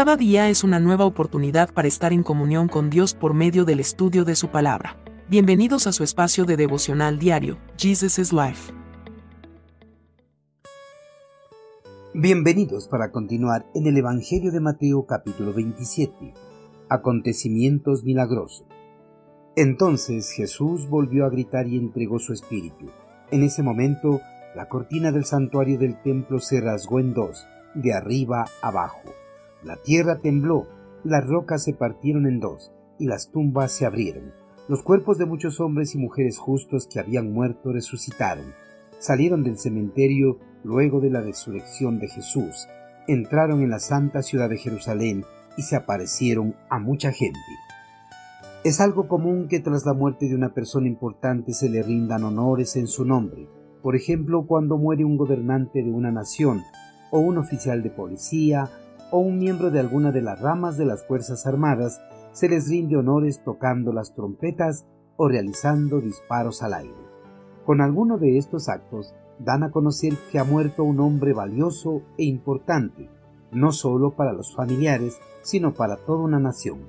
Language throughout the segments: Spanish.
Cada día es una nueva oportunidad para estar en comunión con Dios por medio del estudio de su palabra. Bienvenidos a su espacio de devocional diario, Jesus Life. Bienvenidos para continuar en el Evangelio de Mateo capítulo 27. Acontecimientos milagrosos. Entonces Jesús volvió a gritar y entregó su espíritu. En ese momento, la cortina del santuario del templo se rasgó en dos, de arriba abajo la tierra tembló, las rocas se partieron en dos, y las tumbas se abrieron. Los cuerpos de muchos hombres y mujeres justos que habían muerto resucitaron. Salieron del cementerio luego de la resurrección de Jesús, entraron en la santa ciudad de Jerusalén y se aparecieron a mucha gente. Es algo común que tras la muerte de una persona importante se le rindan honores en su nombre. Por ejemplo, cuando muere un gobernante de una nación, o un oficial de policía, o un miembro de alguna de las ramas de las Fuerzas Armadas se les rinde honores tocando las trompetas o realizando disparos al aire. Con alguno de estos actos dan a conocer que ha muerto un hombre valioso e importante, no solo para los familiares, sino para toda una nación.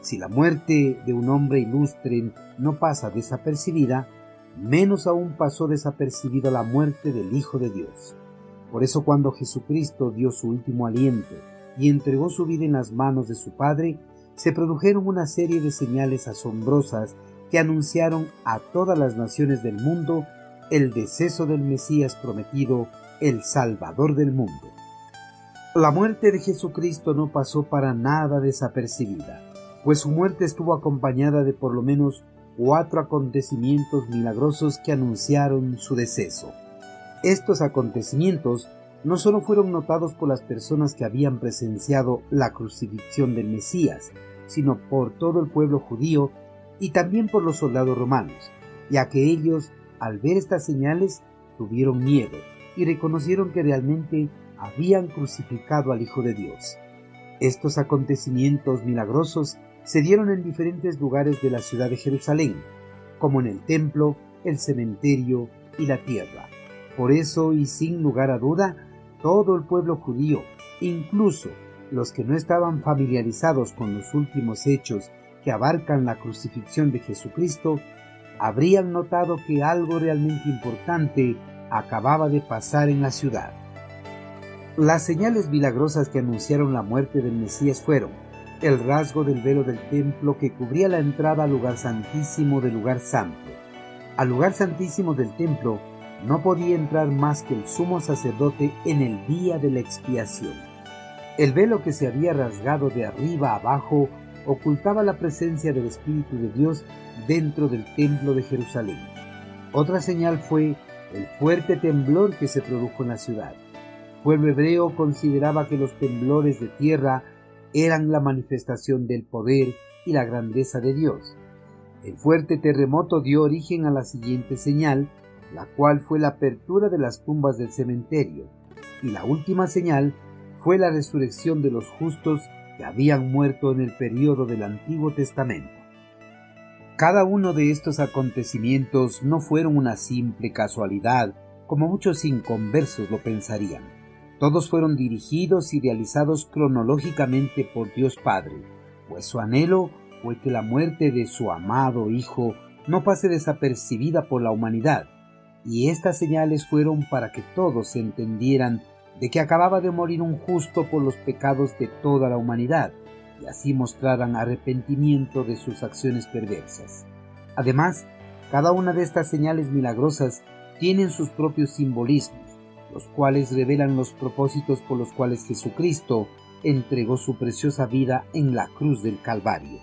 Si la muerte de un hombre ilustre no pasa desapercibida, menos aún pasó desapercibida la muerte del Hijo de Dios. Por eso cuando Jesucristo dio su último aliento y entregó su vida en las manos de su Padre, se produjeron una serie de señales asombrosas que anunciaron a todas las naciones del mundo el deceso del Mesías prometido, el Salvador del mundo. La muerte de Jesucristo no pasó para nada desapercibida, pues su muerte estuvo acompañada de por lo menos cuatro acontecimientos milagrosos que anunciaron su deceso. Estos acontecimientos no solo fueron notados por las personas que habían presenciado la crucifixión del Mesías, sino por todo el pueblo judío y también por los soldados romanos, ya que ellos, al ver estas señales, tuvieron miedo y reconocieron que realmente habían crucificado al Hijo de Dios. Estos acontecimientos milagrosos se dieron en diferentes lugares de la ciudad de Jerusalén, como en el templo, el cementerio y la tierra. Por eso, y sin lugar a duda, todo el pueblo judío, incluso los que no estaban familiarizados con los últimos hechos que abarcan la crucifixión de Jesucristo, habrían notado que algo realmente importante acababa de pasar en la ciudad. Las señales milagrosas que anunciaron la muerte del Mesías fueron el rasgo del velo del templo que cubría la entrada al lugar santísimo del lugar santo. Al lugar santísimo del templo no podía entrar más que el sumo sacerdote en el día de la expiación. El velo que se había rasgado de arriba abajo ocultaba la presencia del Espíritu de Dios dentro del templo de Jerusalén. Otra señal fue el fuerte temblor que se produjo en la ciudad. El pueblo hebreo consideraba que los temblores de tierra eran la manifestación del poder y la grandeza de Dios. El fuerte terremoto dio origen a la siguiente señal la cual fue la apertura de las tumbas del cementerio, y la última señal fue la resurrección de los justos que habían muerto en el período del Antiguo Testamento. Cada uno de estos acontecimientos no fueron una simple casualidad, como muchos inconversos lo pensarían. Todos fueron dirigidos y realizados cronológicamente por Dios Padre, pues su anhelo fue que la muerte de su amado Hijo no pase desapercibida por la humanidad, y estas señales fueron para que todos entendieran de que acababa de morir un justo por los pecados de toda la humanidad, y así mostraran arrepentimiento de sus acciones perversas. Además, cada una de estas señales milagrosas tienen sus propios simbolismos, los cuales revelan los propósitos por los cuales Jesucristo entregó su preciosa vida en la cruz del Calvario.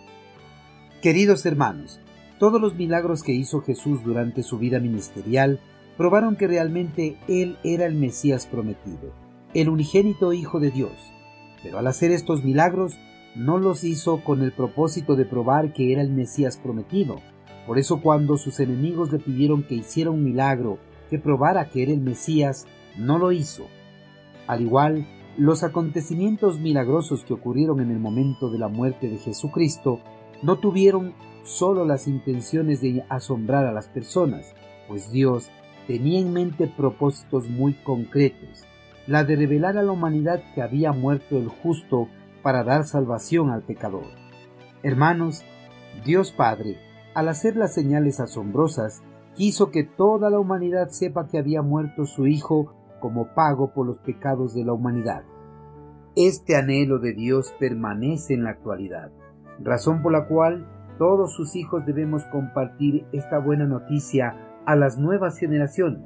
Queridos hermanos, todos los milagros que hizo Jesús durante su vida ministerial probaron que realmente Él era el Mesías prometido, el unigénito Hijo de Dios. Pero al hacer estos milagros, no los hizo con el propósito de probar que era el Mesías prometido. Por eso cuando sus enemigos le pidieron que hiciera un milagro que probara que era el Mesías, no lo hizo. Al igual, los acontecimientos milagrosos que ocurrieron en el momento de la muerte de Jesucristo no tuvieron solo las intenciones de asombrar a las personas, pues Dios tenía en mente propósitos muy concretos, la de revelar a la humanidad que había muerto el justo para dar salvación al pecador. Hermanos, Dios Padre, al hacer las señales asombrosas, quiso que toda la humanidad sepa que había muerto su Hijo como pago por los pecados de la humanidad. Este anhelo de Dios permanece en la actualidad, razón por la cual todos sus hijos debemos compartir esta buena noticia a las nuevas generaciones,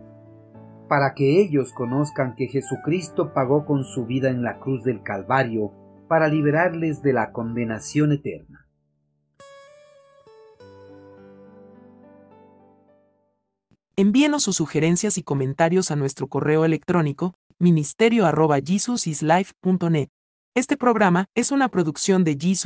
para que ellos conozcan que Jesucristo pagó con su vida en la cruz del Calvario para liberarles de la condenación eterna. Envíenos sus sugerencias y comentarios a nuestro correo electrónico ministerio.jesusislife.net. Este programa es una producción de Jesus